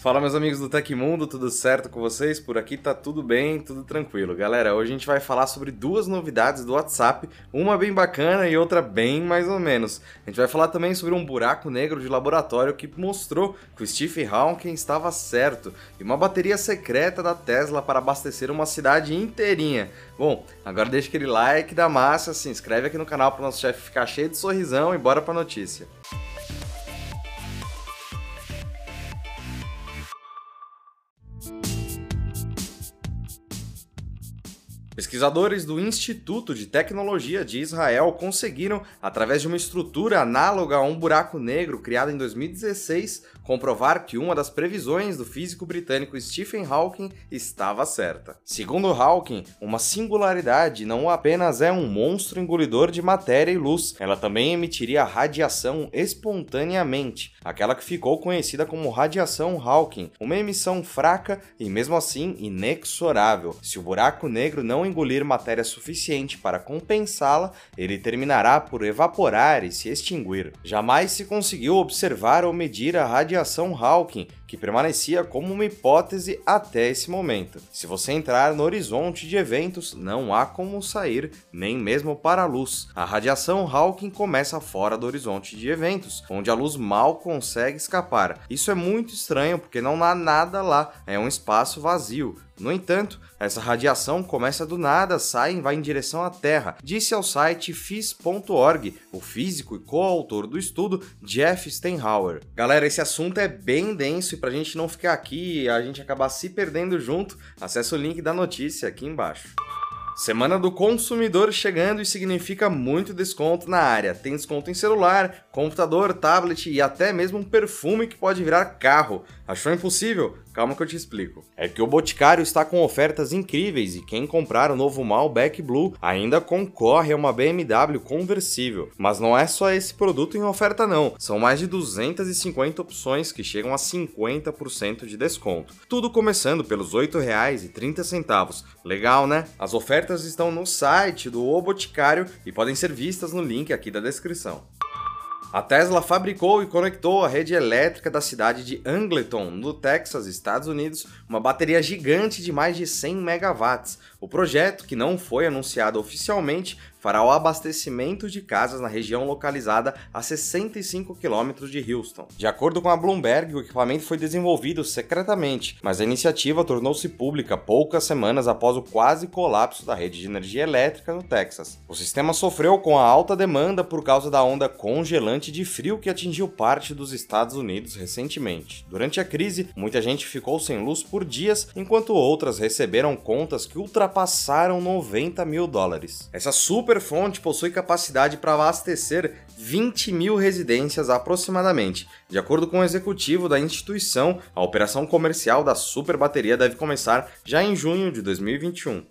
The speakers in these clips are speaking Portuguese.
Fala meus amigos do Tecmundo, tudo certo com vocês? Por aqui tá tudo bem, tudo tranquilo. Galera, hoje a gente vai falar sobre duas novidades do WhatsApp, uma bem bacana e outra bem mais ou menos. A gente vai falar também sobre um buraco negro de laboratório que mostrou que o Steve Hawking estava certo e uma bateria secreta da Tesla para abastecer uma cidade inteirinha. Bom, agora deixa aquele like da massa, se inscreve aqui no canal para o nosso chefe ficar cheio de sorrisão e bora pra notícia. Pesquisadores do Instituto de Tecnologia de Israel conseguiram, através de uma estrutura análoga a um buraco negro criada em 2016, comprovar que uma das previsões do físico britânico Stephen Hawking estava certa. Segundo Hawking, uma singularidade não apenas é um monstro engolidor de matéria e luz, ela também emitiria radiação espontaneamente, aquela que ficou conhecida como radiação Hawking, uma emissão fraca e mesmo assim inexorável. Se o buraco negro não engolir matéria suficiente para compensá-la, ele terminará por evaporar e se extinguir. Jamais se conseguiu observar ou medir a radiação Hawking, que permanecia como uma hipótese até esse momento. Se você entrar no horizonte de eventos, não há como sair, nem mesmo para a luz. A radiação Hawking começa fora do horizonte de eventos, onde a luz mal consegue escapar. Isso é muito estranho porque não há nada lá, é um espaço vazio. No entanto, essa radiação começa do nada, sai e vai em direção à Terra, disse ao site fis.org o físico e coautor do estudo Jeff Steinhauer. Galera, esse assunto é bem denso para a gente não ficar aqui e a gente acabar se perdendo junto, acesse o link da notícia aqui embaixo. Semana do consumidor chegando e significa muito desconto na área. Tem desconto em celular, computador, tablet e até mesmo um perfume que pode virar carro. Achou impossível? Calma que eu te explico. É que o Boticário está com ofertas incríveis e quem comprar o novo Malbec Blue ainda concorre a uma BMW conversível. Mas não é só esse produto em oferta não, são mais de 250 opções que chegam a 50% de desconto. Tudo começando pelos R$ 8,30. Legal, né? As ofertas estão no site do O Boticário e podem ser vistas no link aqui da descrição. A Tesla fabricou e conectou à rede elétrica da cidade de Angleton, no Texas, Estados Unidos, uma bateria gigante de mais de 100 megawatts. O projeto, que não foi anunciado oficialmente, fará o abastecimento de casas na região localizada a 65 quilômetros de Houston. De acordo com a Bloomberg, o equipamento foi desenvolvido secretamente, mas a iniciativa tornou-se pública poucas semanas após o quase colapso da rede de energia elétrica no Texas. O sistema sofreu com a alta demanda por causa da onda congelante de frio que atingiu parte dos Estados Unidos recentemente. Durante a crise, muita gente ficou sem luz por dias, enquanto outras receberam contas que ultrapassaram 90 mil dólares. Essa super Superfonte possui capacidade para abastecer 20 mil residências aproximadamente. De acordo com o executivo da instituição, a operação comercial da super bateria deve começar já em junho de 2021.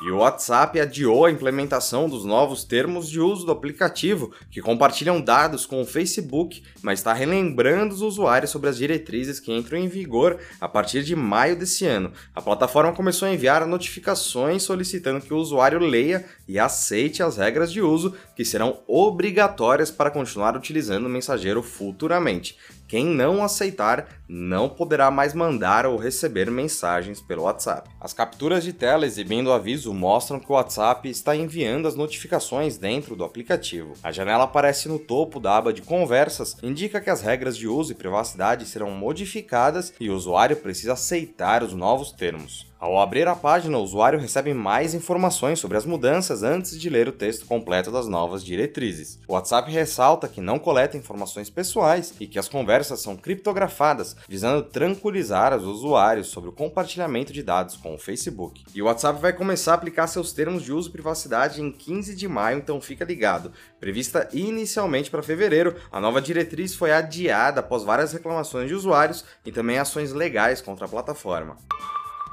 E o WhatsApp adiou a implementação dos novos termos de uso do aplicativo, que compartilham dados com o Facebook, mas está relembrando os usuários sobre as diretrizes que entram em vigor a partir de maio desse ano. A plataforma começou a enviar notificações solicitando que o usuário leia e aceite as regras de uso, que serão obrigatórias para continuar utilizando o mensageiro futuramente. Quem não aceitar não poderá mais mandar ou receber mensagens pelo WhatsApp. As capturas de tela exibindo o aviso mostram que o WhatsApp está enviando as notificações dentro do aplicativo. A janela aparece no topo da aba de conversas, indica que as regras de uso e privacidade serão modificadas e o usuário precisa aceitar os novos termos. Ao abrir a página, o usuário recebe mais informações sobre as mudanças antes de ler o texto completo das novas diretrizes. O WhatsApp ressalta que não coleta informações pessoais e que as conversas são criptografadas, visando tranquilizar os usuários sobre o compartilhamento de dados com o Facebook. E o WhatsApp vai começar a aplicar seus termos de uso e privacidade em 15 de maio, então fica ligado. Prevista inicialmente para fevereiro, a nova diretriz foi adiada após várias reclamações de usuários e também ações legais contra a plataforma.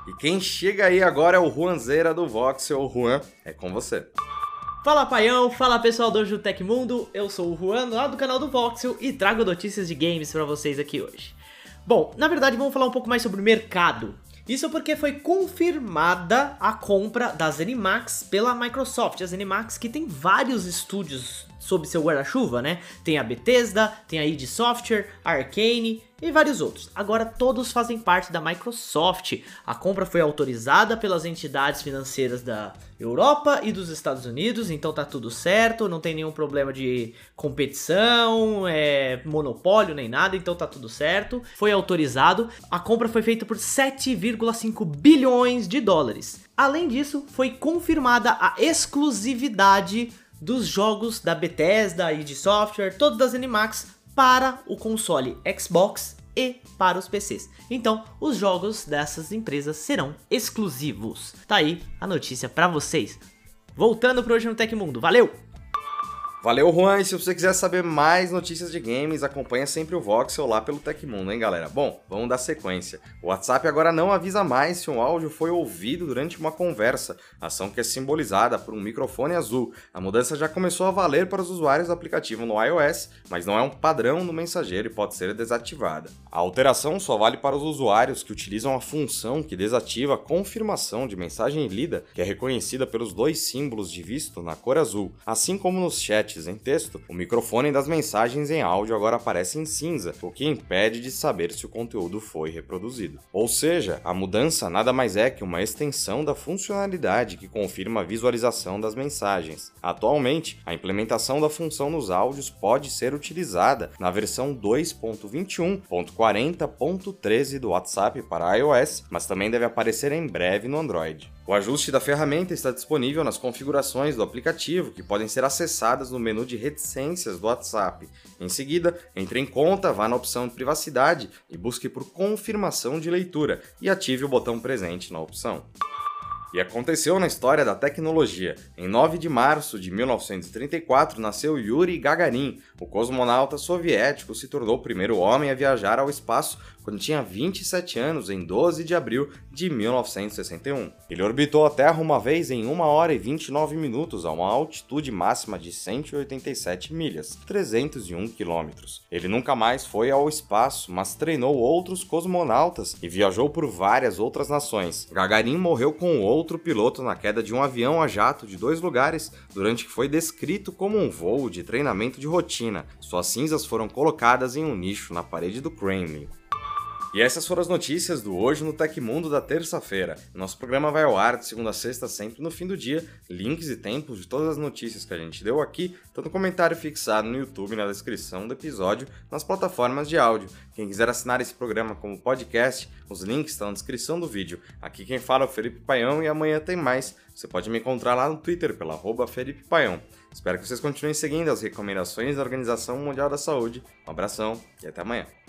E quem chega aí agora é o Juanzeira do Voxel. Juan, é com você. Fala paião, fala pessoal do Hoje Mundo, eu sou o Juan, lá do canal do Voxel e trago notícias de games para vocês aqui hoje. Bom, na verdade vamos falar um pouco mais sobre o mercado. Isso porque foi confirmada a compra da ZeniMax pela Microsoft. A ZeniMax que tem vários estúdios sob seu guarda-chuva, né? Tem a Bethesda, tem a id Software, a Arcane e vários outros. Agora todos fazem parte da Microsoft. A compra foi autorizada pelas entidades financeiras da Europa e dos Estados Unidos, então tá tudo certo, não tem nenhum problema de competição, é, monopólio nem nada, então tá tudo certo. Foi autorizado. A compra foi feita por 7,5 bilhões de dólares. Além disso, foi confirmada a exclusividade dos jogos da Bethesda de software, todos das Animax para o console Xbox e para os PCs. Então, os jogos dessas empresas serão exclusivos. Tá aí a notícia para vocês. Voltando para hoje no Tecmundo. Valeu! Valeu, Juan. E se você quiser saber mais notícias de games, acompanha sempre o Voxel lá pelo Tecmundo, hein, galera? Bom, vamos dar sequência. O WhatsApp agora não avisa mais se um áudio foi ouvido durante uma conversa, ação que é simbolizada por um microfone azul. A mudança já começou a valer para os usuários do aplicativo no iOS, mas não é um padrão no mensageiro e pode ser desativada. A alteração só vale para os usuários que utilizam a função que desativa a confirmação de mensagem lida, que é reconhecida pelos dois símbolos de visto na cor azul, assim como nos chats em texto, o microfone das mensagens em áudio agora aparece em cinza, o que impede de saber se o conteúdo foi reproduzido. Ou seja, a mudança nada mais é que uma extensão da funcionalidade que confirma a visualização das mensagens. Atualmente, a implementação da função nos áudios pode ser utilizada na versão 2.21.40.13 do WhatsApp para iOS, mas também deve aparecer em breve no Android. O ajuste da ferramenta está disponível nas configurações do aplicativo, que podem ser acessadas no menu de reticências do WhatsApp. Em seguida, entre em conta, vá na opção de privacidade e busque por confirmação de leitura e ative o botão presente na opção. E aconteceu na história da tecnologia. Em 9 de março de 1934 nasceu Yuri Gagarin. O cosmonauta soviético se tornou o primeiro homem a viajar ao espaço quando tinha 27 anos, em 12 de abril de 1961. Ele orbitou a Terra uma vez em 1 hora e 29 minutos a uma altitude máxima de 187 milhas, 301 quilômetros. Ele nunca mais foi ao espaço, mas treinou outros cosmonautas e viajou por várias outras nações. Gagarin morreu com outro piloto na queda de um avião a jato de dois lugares, durante que foi descrito como um voo de treinamento de rotina. Suas cinzas foram colocadas em um nicho na parede do Kremlin. E essas foram as notícias do Hoje no Tecmundo da terça-feira. Nosso programa vai ao ar de segunda a sexta, sempre no fim do dia. Links e tempos de todas as notícias que a gente deu aqui, estão no comentário fixado no YouTube na descrição do episódio, nas plataformas de áudio. Quem quiser assinar esse programa como podcast, os links estão na descrição do vídeo. Aqui quem fala é o Felipe Paião e amanhã tem mais. Você pode me encontrar lá no Twitter pela arroba Felipe Paião. Espero que vocês continuem seguindo as recomendações da Organização Mundial da Saúde. Um abração e até amanhã.